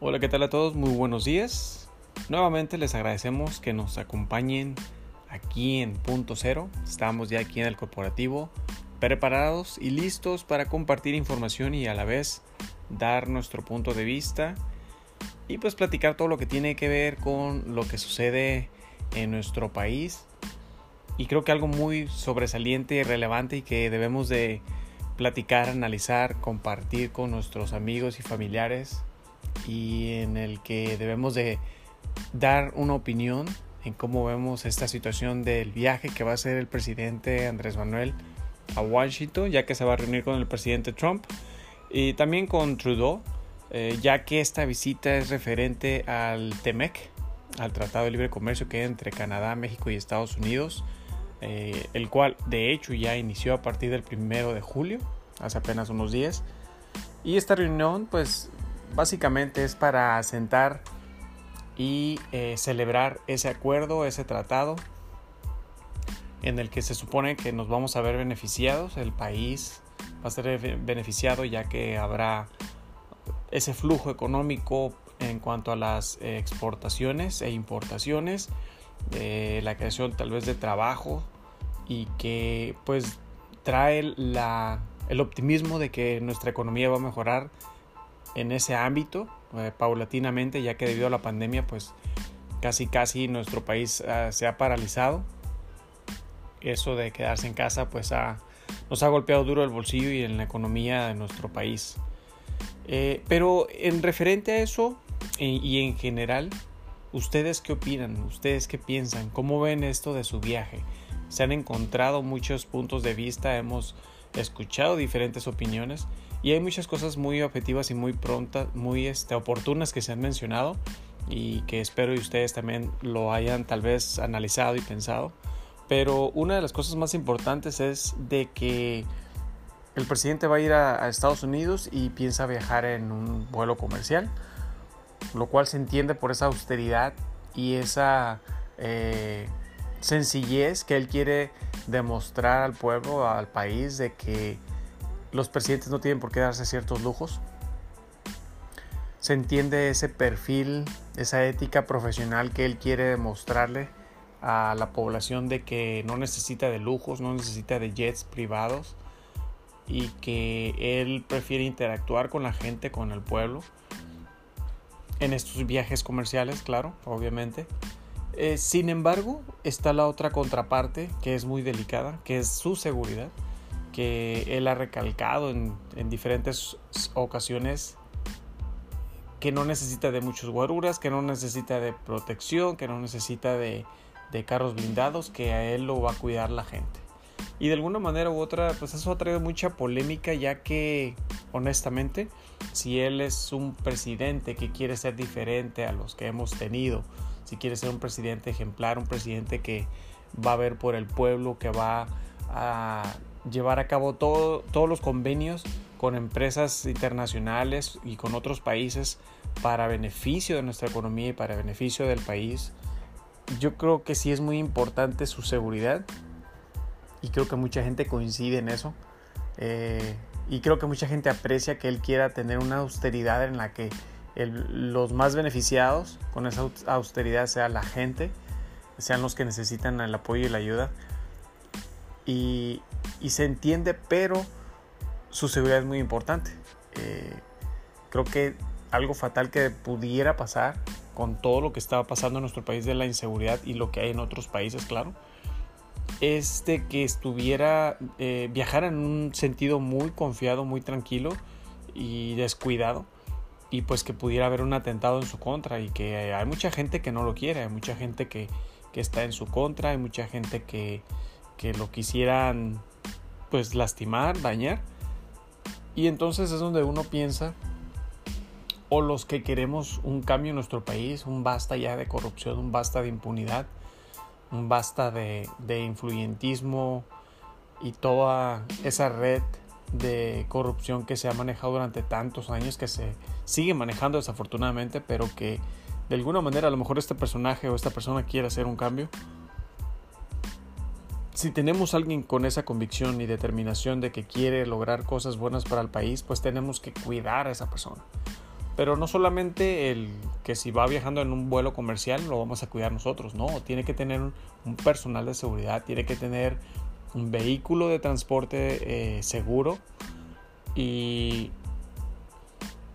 Hola, ¿qué tal a todos? Muy buenos días. Nuevamente les agradecemos que nos acompañen aquí en Punto Cero. Estamos ya aquí en el corporativo, preparados y listos para compartir información y a la vez dar nuestro punto de vista y pues platicar todo lo que tiene que ver con lo que sucede en nuestro país. Y creo que algo muy sobresaliente y relevante y que debemos de platicar, analizar, compartir con nuestros amigos y familiares y en el que debemos de dar una opinión en cómo vemos esta situación del viaje que va a hacer el presidente Andrés Manuel a Washington, ya que se va a reunir con el presidente Trump y también con Trudeau, eh, ya que esta visita es referente al TEMEC, al Tratado de Libre Comercio que hay entre Canadá, México y Estados Unidos, eh, el cual de hecho ya inició a partir del primero de julio, hace apenas unos días. Y esta reunión pues básicamente es para sentar y eh, celebrar ese acuerdo, ese tratado en el que se supone que nos vamos a ver beneficiados, el país va a ser beneficiado ya que habrá ese flujo económico en cuanto a las exportaciones e importaciones, de la creación tal vez de trabajo y que pues trae el optimismo de que nuestra economía va a mejorar en ese ámbito eh, paulatinamente, ya que debido a la pandemia, pues casi casi nuestro país uh, se ha paralizado. Eso de quedarse en casa, pues ha, nos ha golpeado duro el bolsillo y en la economía de nuestro país. Eh, pero en referente a eso y, y en general, ¿ustedes qué opinan? ¿Ustedes qué piensan? ¿Cómo ven esto de su viaje? Se han encontrado muchos puntos de vista, hemos escuchado diferentes opiniones y hay muchas cosas muy objetivas y muy prontas, muy este, oportunas que se han mencionado y que espero y ustedes también lo hayan tal vez analizado y pensado. Pero una de las cosas más importantes es de que el presidente va a ir a, Estados Unidos y piensa viajar en un vuelo comercial, lo cual se entiende por esa austeridad y esa eh, sencillez que él quiere demostrar al pueblo, al país, de que los presidentes no tienen por qué darse ciertos lujos. Se entiende ese perfil, esa ética profesional que él quiere demostrarle a la población de que no necesita de lujos, no necesita de jets privados y que él prefiere interactuar con la gente, con el pueblo, en estos viajes comerciales, claro, obviamente. Eh, sin embargo, está la otra contraparte que es muy delicada, que es su seguridad que él ha recalcado en, diferentes ocasiones que no necesita de muchos guaruras, que no necesita de protección, que no necesita de, de, carros blindados, que a él lo va a cuidar la gente. Y de alguna manera u otra, pues eso ha traído mucha polémica, ya que, honestamente, si él es un presidente que quiere ser diferente a los que hemos tenido, si quiere ser un presidente ejemplar, un presidente que va a ver por el pueblo, que va a llevar a cabo todos los convenios con empresas internacionales y con otros países para beneficio de nuestra economía y para beneficio del país. Yo creo que sí es muy importante su seguridad y creo que mucha gente coincide en eso. Eh, y creo que mucha gente aprecia que él quiera tener una austeridad en la que los más beneficiados con esa austeridad sea la gente, sean los que necesitan el apoyo y la ayuda y, se entiende, pero su seguridad es muy importante. Eh, creo que algo fatal que pudiera pasar con todo lo que estaba pasando en nuestro país de la inseguridad y lo que hay en otros países, claro, es de que estuviera, eh, en un sentido muy confiado, muy tranquilo y descuidado y pues que pudiera haber un atentado en su contra y que hay mucha gente que no lo quiere, hay mucha gente que, que está en su contra, hay mucha gente que, que lo quisieran pues lastimar, dañar. Y entonces es donde uno piensa, o los que queremos un cambio en nuestro país, un basta ya de corrupción, un basta de impunidad, un basta de, de influyentismo y toda esa red de corrupción que se ha manejado durante tantos años, que se sigue manejando desafortunadamente, pero que de alguna manera a lo mejor este personaje o esta persona quiere hacer un cambio si tenemos alguien con esa convicción y determinación de que quiere lograr cosas buenas para el país, pues tenemos que cuidar a esa persona. Pero no solamente el que si va viajando en un vuelo comercial lo vamos a cuidar nosotros, no, tiene que tener un personal de seguridad, tiene que tener un vehículo de transporte eh, seguro y,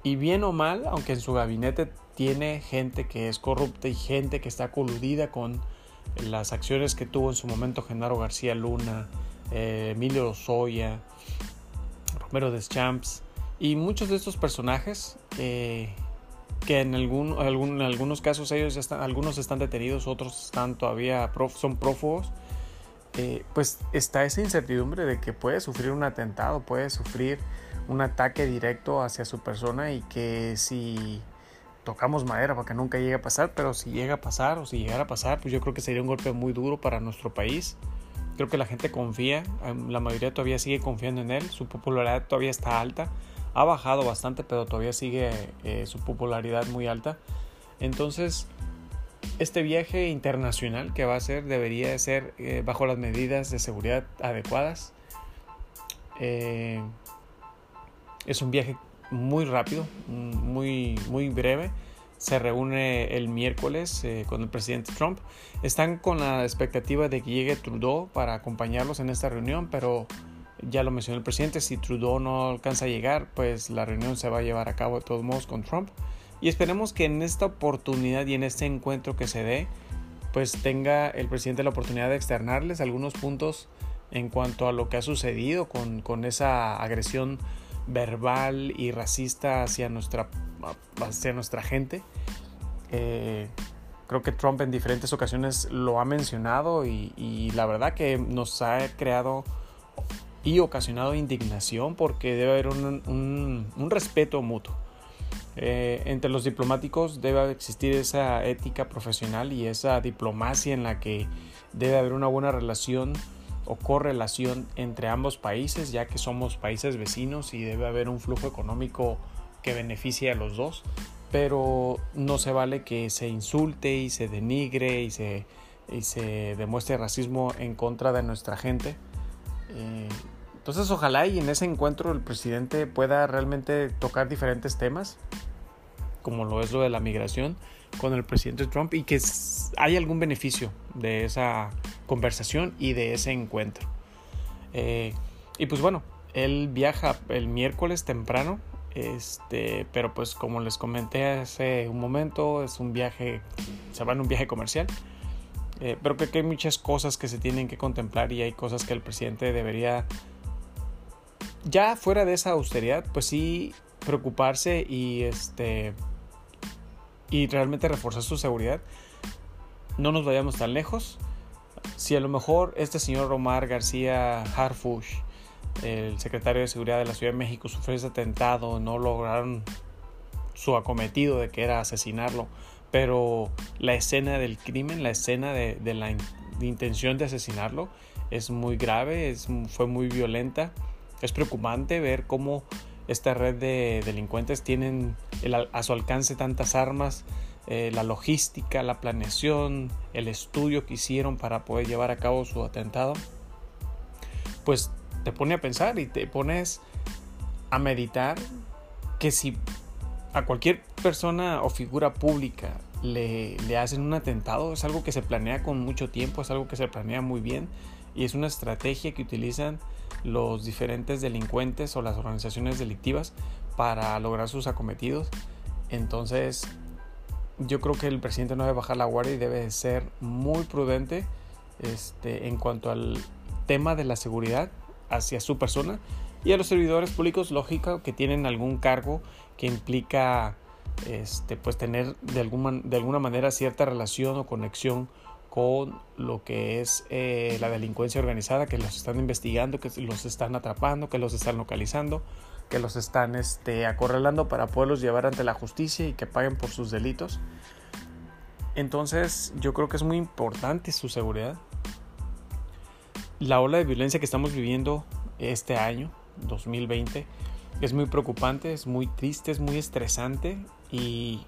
y bien o mal, aunque en su gabinete tiene gente que es corrupta y gente que está coludida con las acciones que tuvo en su momento Genaro García Luna, eh, Emilio Lozoya, Romero Deschamps y muchos de estos personajes que en, algún, algunos casos ellos ya están, algunos están detenidos, otros están todavía son prófugos. Eh, pues está esa incertidumbre de que puede sufrir un atentado, puede sufrir un ataque directo hacia su persona y que si tocamos madera para que nunca llegue a pasar, pero si llega a pasar o si llegara a pasar, pues yo creo que sería un golpe muy duro para nuestro país. Creo que la gente confía, la mayoría todavía sigue confiando en él, su popularidad todavía está alta, ha bajado bastante, pero todavía sigue eh, su popularidad muy alta. Entonces, este viaje internacional que va a hacer debería ser eh, bajo las medidas de seguridad adecuadas. Eh, es un viaje muy rápido, muy, muy breve. Se reúne el miércoles eh, con el presidente Trump. Están con la expectativa de que llegue Trudeau para acompañarlos en esta reunión, pero ya lo mencionó el presidente, si Trudeau no alcanza a llegar, pues la reunión se va a llevar a cabo de todos modos con Trump. Y esperemos que en esta oportunidad y en este encuentro que se dé, pues tenga el presidente la oportunidad de externarles algunos puntos en cuanto a lo que ha sucedido con, con esa agresión verbal y racista hacia nuestra, hacia nuestra gente. Eh, creo que Trump en diferentes ocasiones lo ha mencionado y, la verdad que nos ha creado y ocasionado indignación porque debe haber un, un, respeto mutuo. Eh, entre los diplomáticos debe existir esa ética profesional y esa diplomacia en la que debe haber una buena relación o correlación entre ambos países, ya que somos países vecinos y debe haber un flujo económico que beneficie a los dos, pero no se vale que se insulte y se denigre y se, y se demuestre racismo en contra de nuestra gente. Eh, entonces ojalá y en ese encuentro el presidente pueda realmente tocar diferentes temas, como lo es lo de la migración, con el presidente Trump y que hay algún beneficio de esa conversación y de ese encuentro. Eh, y pues bueno, él viaja el miércoles temprano, este, pero pues como les comenté hace un momento, es un viaje, se va en un viaje comercial. Eh, pero creo que hay muchas cosas que se tienen que contemplar y hay cosas que el presidente debería, ya fuera de esa austeridad, pues sí preocuparse y este y realmente reforzar su seguridad. No nos vayamos tan lejos. Si a lo mejor este señor Omar García Harfush, el secretario de Seguridad de la Ciudad de México, sufrió ese atentado, no lograron su acometido de que era asesinarlo, pero la escena del crimen, la escena de, la intención de asesinarlo es muy grave, fue muy violenta. Es preocupante ver cómo esta red de delincuentes tienen a su alcance tantas armas, eh, la logística, la planeación, el estudio que hicieron para poder llevar a cabo su atentado, pues te pone a pensar y te pones a meditar que si a cualquier persona o figura pública le, le, hacen un atentado, es algo que se planea con mucho tiempo, es algo que se planea muy bien y es una estrategia que utilizan los diferentes delincuentes o las organizaciones delictivas para lograr sus acometidos. Entonces, yo creo que el presidente no debe bajar la guardia y debe ser muy prudente este, en cuanto al tema de la seguridad hacia su persona y a los servidores públicos, lógico, que tienen algún cargo que implica este, pues tener de alguna, de alguna manera cierta relación o conexión con lo que es eh, la delincuencia organizada, que los están investigando, que los están atrapando, que los están localizando, que los están este, acorralando para poderlos llevar ante la justicia y que paguen por sus delitos. Entonces yo creo que es muy importante su seguridad. La ola de violencia que estamos viviendo este año, 2020, es muy preocupante, es muy triste, es muy estresante y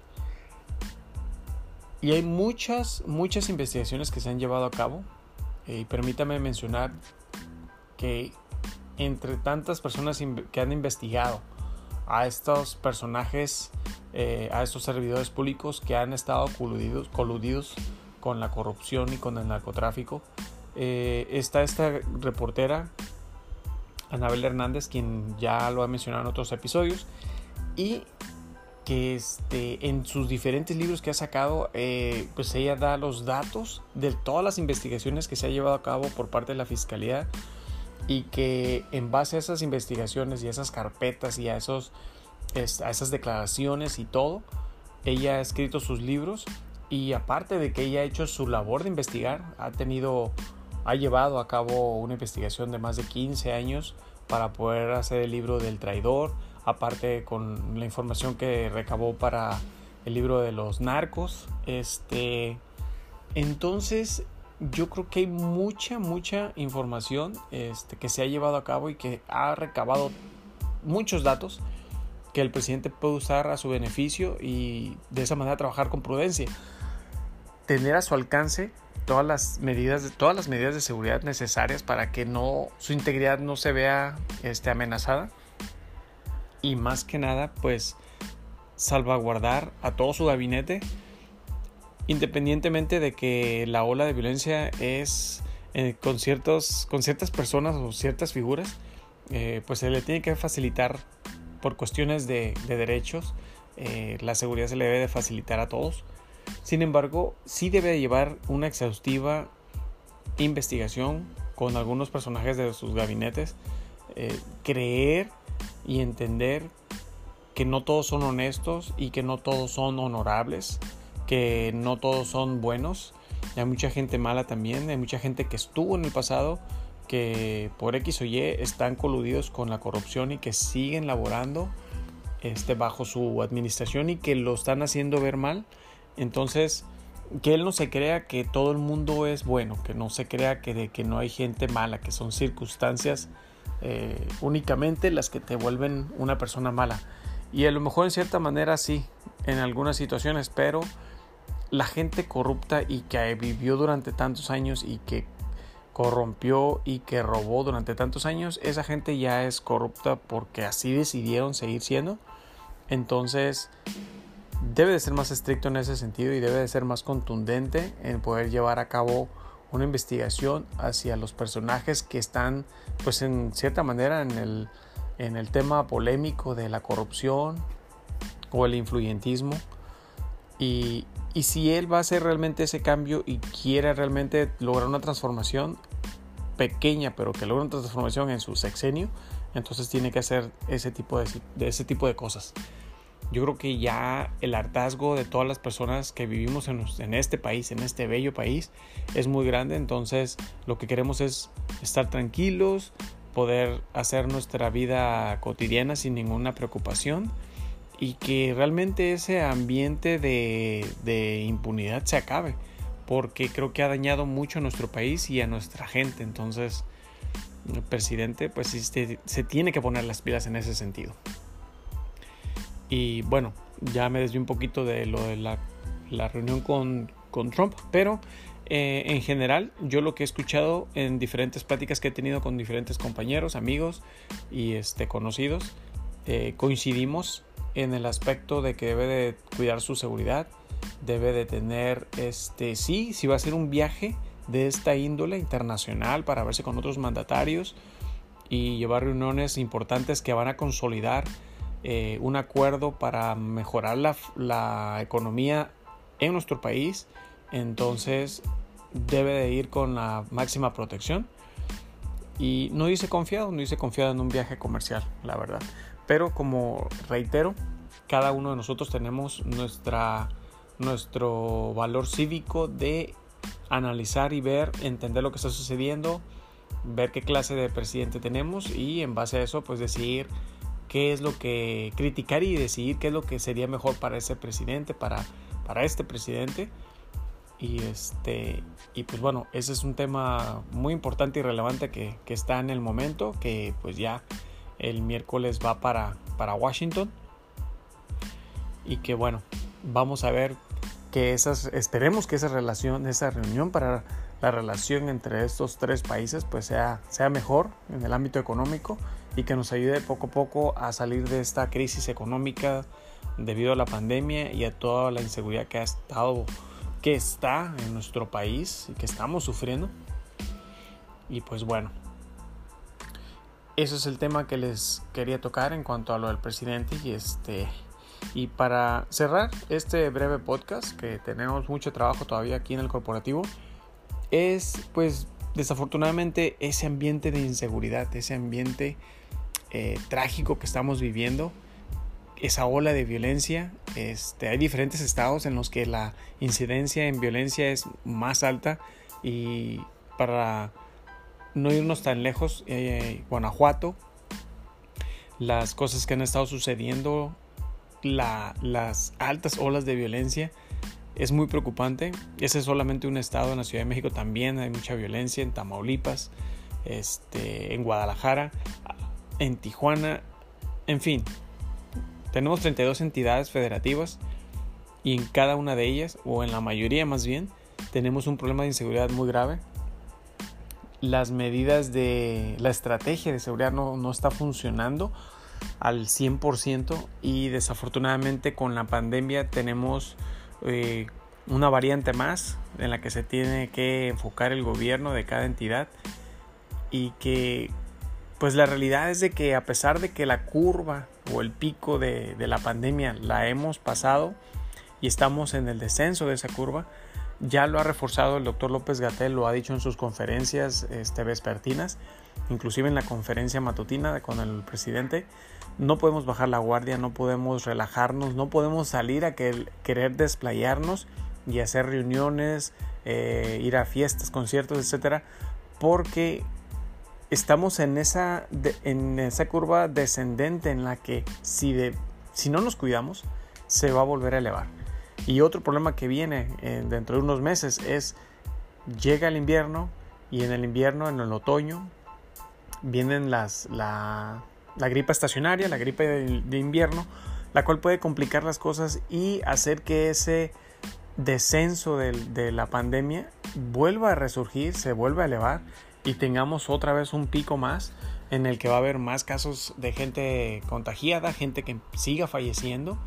y hay muchas, muchas investigaciones que se han llevado a cabo. Eh, y permítame mencionar que entre tantas personas que han investigado a estos personajes eh, a estos servidores públicos que han estado coludidos, con la corrupción y con el narcotráfico. Eh, está esta reportera, Anabel Hernández, quien ya lo ha mencionado en otros episodios, y que este, en sus diferentes libros que ha sacado, eh, pues ella da los datos de todas las investigaciones que se ha llevado a cabo por parte de la Fiscalía y que en base a esas investigaciones y a esas carpetas y a, esos, a esas declaraciones y todo, ella ha escrito sus libros y aparte de que ella ha hecho su labor de investigar, ha tenido, ha llevado a cabo una investigación de más de 15 años para poder hacer el libro del traidor, aparte con la información que recabó para el libro de los narcos. Este, entonces, yo creo que hay mucha, mucha información este, que se ha llevado a cabo y que ha recabado muchos datos que el presidente puede usar a su beneficio y de esa manera trabajar con prudencia. Tener a su alcance todas las medidas, todas las medidas de seguridad necesarias para que no, su integridad no se vea este, amenazada y más que nada pues salvaguardar a todo su gabinete independientemente de que la ola de violencia es eh, con, ciertos, con ciertas personas o ciertas figuras eh, pues se le tiene que facilitar por cuestiones de, derechos eh, la seguridad se le debe de facilitar a todos. Sin embargo sí debe llevar una exhaustiva investigación con algunos personajes de sus gabinetes creer y entender que no todos son honestos y que no todos son honorables, que no todos son buenos. Hay mucha gente mala también, hay mucha gente que estuvo en el pasado que por X o Y están coludidos con la corrupción y que siguen laborando este, bajo su administración y que lo están haciendo ver mal. Entonces, que él no se crea que todo el mundo es bueno, que no se crea que, de, que no hay gente mala, que son circunstancias eh, únicamente las que te vuelven una persona mala. Y a lo mejor en cierta manera sí, en algunas situaciones, pero la gente corrupta y que vivió durante tantos años y que corrompió y que robó durante tantos años, esa gente ya es corrupta porque así decidieron seguir siendo. Entonces, debe de ser más estricto en ese sentido y debe de ser más contundente en poder llevar a cabo una investigación hacia los personajes que están, pues en cierta manera, en el, en el tema polémico de la corrupción o el influyentismo. Y, y si él va a hacer realmente ese cambio y quiere realmente lograr una transformación pequeña, pero que logre una transformación en su sexenio, entonces tiene que hacer ese tipo de, ese tipo de cosas yo creo que ya el hartazgo de todas las personas que vivimos en, este país, en este bello país, es muy grande. Entonces lo que queremos es estar tranquilos, poder hacer nuestra vida cotidiana sin ninguna preocupación y que realmente ese ambiente de, de impunidad se acabe. Porque creo que ha dañado mucho a nuestro país y a nuestra gente. Entonces el presidente pues se, se tiene que poner las pilas en ese sentido. Y bueno, ya me desvié un poquito de lo de la, reunión con, Trump, pero eh, en general yo lo que he escuchado en diferentes pláticas que he tenido con diferentes compañeros, amigos y este, conocidos, eh, coincidimos en el aspecto de que debe de cuidar su seguridad, debe de tener, este, sí, si va a ser un viaje de esta índole internacional para verse con otros mandatarios y llevar reuniones importantes que van a consolidar eh, un acuerdo para mejorar la, economía en nuestro país, entonces debe de ir con la máxima protección. Y no dice confiado, no dice confiado en un viaje comercial, la verdad. Pero como reitero, cada uno de nosotros tenemos nuestra, nuestro valor cívico de analizar y ver, entender lo que está sucediendo, ver qué clase de presidente tenemos y en base a eso pues decidir qué es lo que criticar y decidir qué es lo que sería mejor para ese presidente, para, para este presidente. Y, este, y pues bueno, ese es un tema muy importante y relevante que, que está en el momento, que pues ya el miércoles va para, para Washington. Y que bueno, vamos a ver que esas, esperemos que esa relación, esa reunión para la relación entre estos tres países pues sea, sea mejor en el ámbito económico y que nos ayude poco a poco a salir de esta crisis económica debido a la pandemia y a toda la inseguridad que ha estado, que está en nuestro país y que estamos sufriendo. Y pues bueno, eso es el tema que les quería tocar en cuanto a lo del presidente y este y para cerrar este breve podcast que tenemos mucho trabajo todavía aquí en el corporativo es pues desafortunadamente ese ambiente de inseguridad, ese ambiente eh, trágico que estamos viviendo, esa ola de violencia. Este, hay diferentes estados en los que la incidencia en violencia es más alta y para no irnos tan lejos, eh, Guanajuato, las cosas que han estado sucediendo, las altas olas de violencia, es muy preocupante. Ese es solamente un estado, en la Ciudad de México también hay mucha violencia, en Tamaulipas, este, en Guadalajara, en Tijuana, en fin. Tenemos 32 entidades federativas y en cada una de ellas, o en la mayoría más bien, tenemos un problema de inseguridad muy grave. Las medidas de la estrategia de seguridad no, no está funcionando al 100% y desafortunadamente con la pandemia tenemos eh, una variante más en la que se tiene que enfocar el gobierno de cada entidad y que pues la realidad es de que a pesar de que la curva o el pico de, la pandemia la hemos pasado y estamos en el descenso de esa curva, ya lo ha reforzado el doctor López Gatel, lo ha dicho en sus conferencias este, vespertinas, inclusive en la conferencia matutina con el presidente, no podemos bajar la guardia, no podemos relajarnos, no podemos salir a querer desplayarnos y hacer reuniones, eh, ir a fiestas, conciertos, etcétera, porque estamos en esa, en esa curva descendente en la que si, de, si no nos cuidamos, se va a volver a elevar. Y otro problema que viene eh, dentro de unos meses es, llega el invierno y en el invierno, en el otoño, vienen las, la, la gripe estacionaria, la gripe de, invierno, la cual puede complicar las cosas y hacer que ese descenso de, la pandemia vuelva a resurgir, se vuelva a elevar y tengamos otra vez un pico más en el que va a haber más casos de gente contagiada, gente que siga falleciendo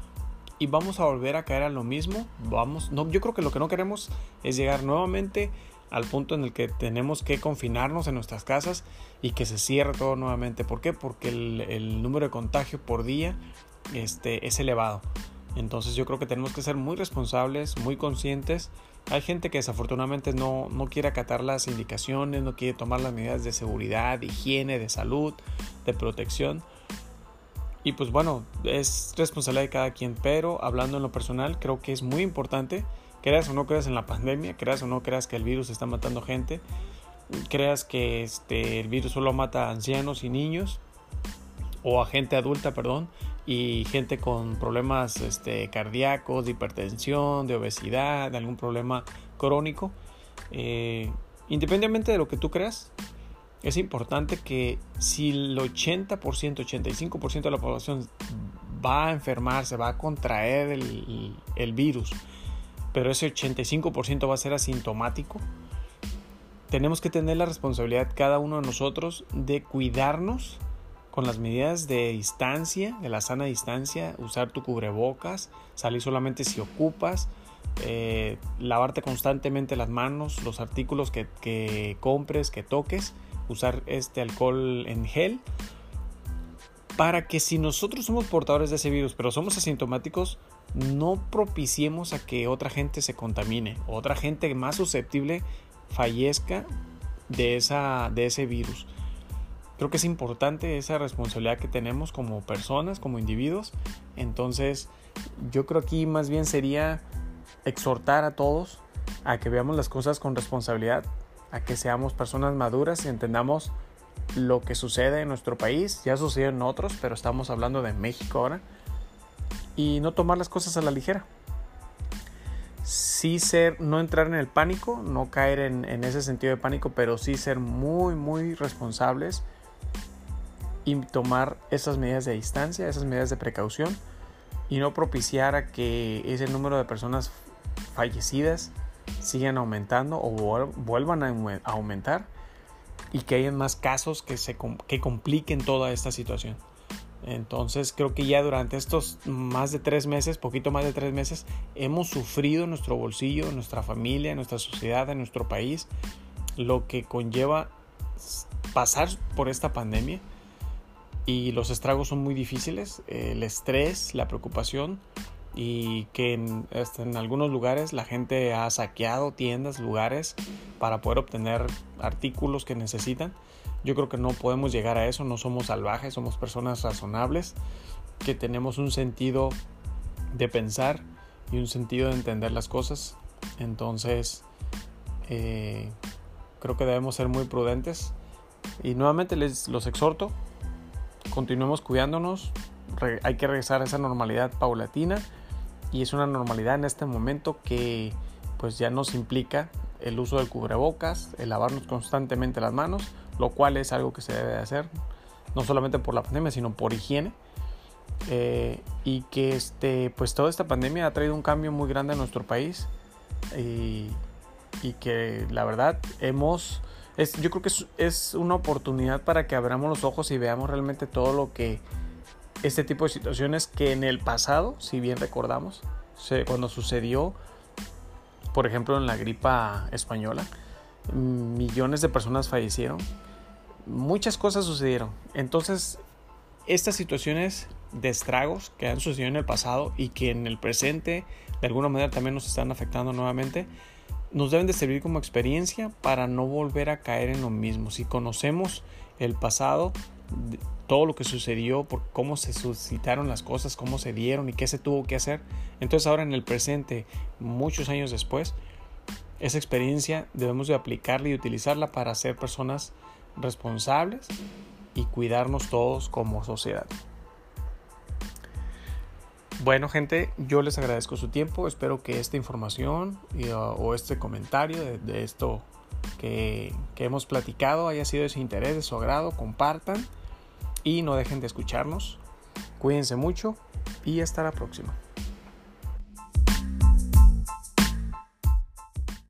y vamos a volver a caer a lo mismo. Vamos, no, yo creo que lo que no queremos es llegar nuevamente al punto en el que tenemos que confinarnos en nuestras casas y que se cierre todo nuevamente. ¿Por qué? Porque el, número de contagio por día este, es elevado. Entonces yo creo que tenemos que ser muy responsables, muy conscientes. Hay gente que desafortunadamente no, no quiere acatar las indicaciones, no quiere tomar las medidas de seguridad, de higiene, de salud, de protección. Y pues bueno, es responsabilidad de cada quien, pero hablando en lo personal, creo que es muy importante creas o no creas en la pandemia, creas o no creas que el virus está matando gente, creas que este, el virus solo mata a ancianos y niños, o a gente adulta, perdón, y gente con problemas este, cardíacos, de hipertensión, de obesidad, de algún problema crónico. Eh, independientemente de lo que tú creas, es importante que si el 80%, 85% de la población va a enfermarse, va a contraer el, el virus, pero ese 85% va a ser asintomático, tenemos que tener la responsabilidad cada uno de nosotros de cuidarnos con las medidas de distancia, de la sana distancia, usar tu cubrebocas, salir solamente si ocupas, eh, lavarte constantemente las manos, los artículos que, que compres, que toques, usar este alcohol en gel, para que si nosotros somos portadores de ese virus, pero somos asintomáticos, no propiciemos a que otra gente se contamine, otra gente más susceptible fallezca de, esa, de ese virus. Creo que es importante esa responsabilidad que tenemos como personas, como individuos. Entonces, yo creo aquí más bien sería exhortar a todos a que veamos las cosas con responsabilidad, a que seamos personas maduras y entendamos lo que sucede en nuestro país. Ya sucedió en otros, pero estamos hablando de México ahora y no tomar las cosas a la ligera. Sí ser, no entrar en el pánico, no caer en, ese sentido de pánico, pero sí ser muy, muy responsables y tomar esas medidas de distancia, esas medidas de precaución y no propiciar a que ese número de personas fallecidas sigan aumentando o vuelvan a aumentar y que hayan más casos que, se, que compliquen toda esta situación. Entonces creo que ya durante estos más de tres meses, poquito más de tres meses, hemos sufrido en nuestro bolsillo, en nuestra familia, en nuestra sociedad, en nuestro país, lo que conlleva pasar por esta pandemia y los estragos son muy difíciles, el estrés, la preocupación y que en, en, algunos lugares la gente ha saqueado tiendas, lugares para poder obtener artículos que necesitan. Yo creo que no podemos llegar a eso, no somos salvajes, somos personas razonables, que tenemos un sentido de pensar y un sentido de entender las cosas. Entonces, eh, creo que debemos ser muy prudentes. Y nuevamente les los exhorto, continuemos cuidándonos, hay que regresar a esa normalidad paulatina y es una normalidad en este momento que pues ya nos implica el uso del cubrebocas, el lavarnos constantemente las manos, lo cual es algo que se debe hacer, no solamente por la pandemia, sino por higiene. Eh, y que este, pues toda esta pandemia ha traído un cambio muy grande en nuestro país y, que la verdad hemos, yo creo que es, una oportunidad para que abramos los ojos y veamos realmente todo lo que este tipo de situaciones que en el pasado, si bien recordamos, cuando sucedió, por ejemplo en la gripa española, millones de personas fallecieron muchas cosas sucedieron. Entonces, estas situaciones de estragos que han sucedido en el pasado y que en el presente de alguna manera también nos están afectando nuevamente, nos deben de servir como experiencia para no volver a caer en lo mismo. Si conocemos el pasado, todo lo que sucedió, por cómo se suscitaron las cosas, cómo se dieron y qué se tuvo que hacer, entonces ahora en el presente, muchos años después, esa experiencia debemos de aplicarla y utilizarla para ser personas responsables y cuidarnos todos como sociedad. Bueno gente, yo les agradezco su tiempo, espero que esta información o este comentario de, esto que, que, hemos platicado haya sido de su interés, de su agrado, compartan y no dejen de escucharnos. Cuídense mucho y hasta la próxima.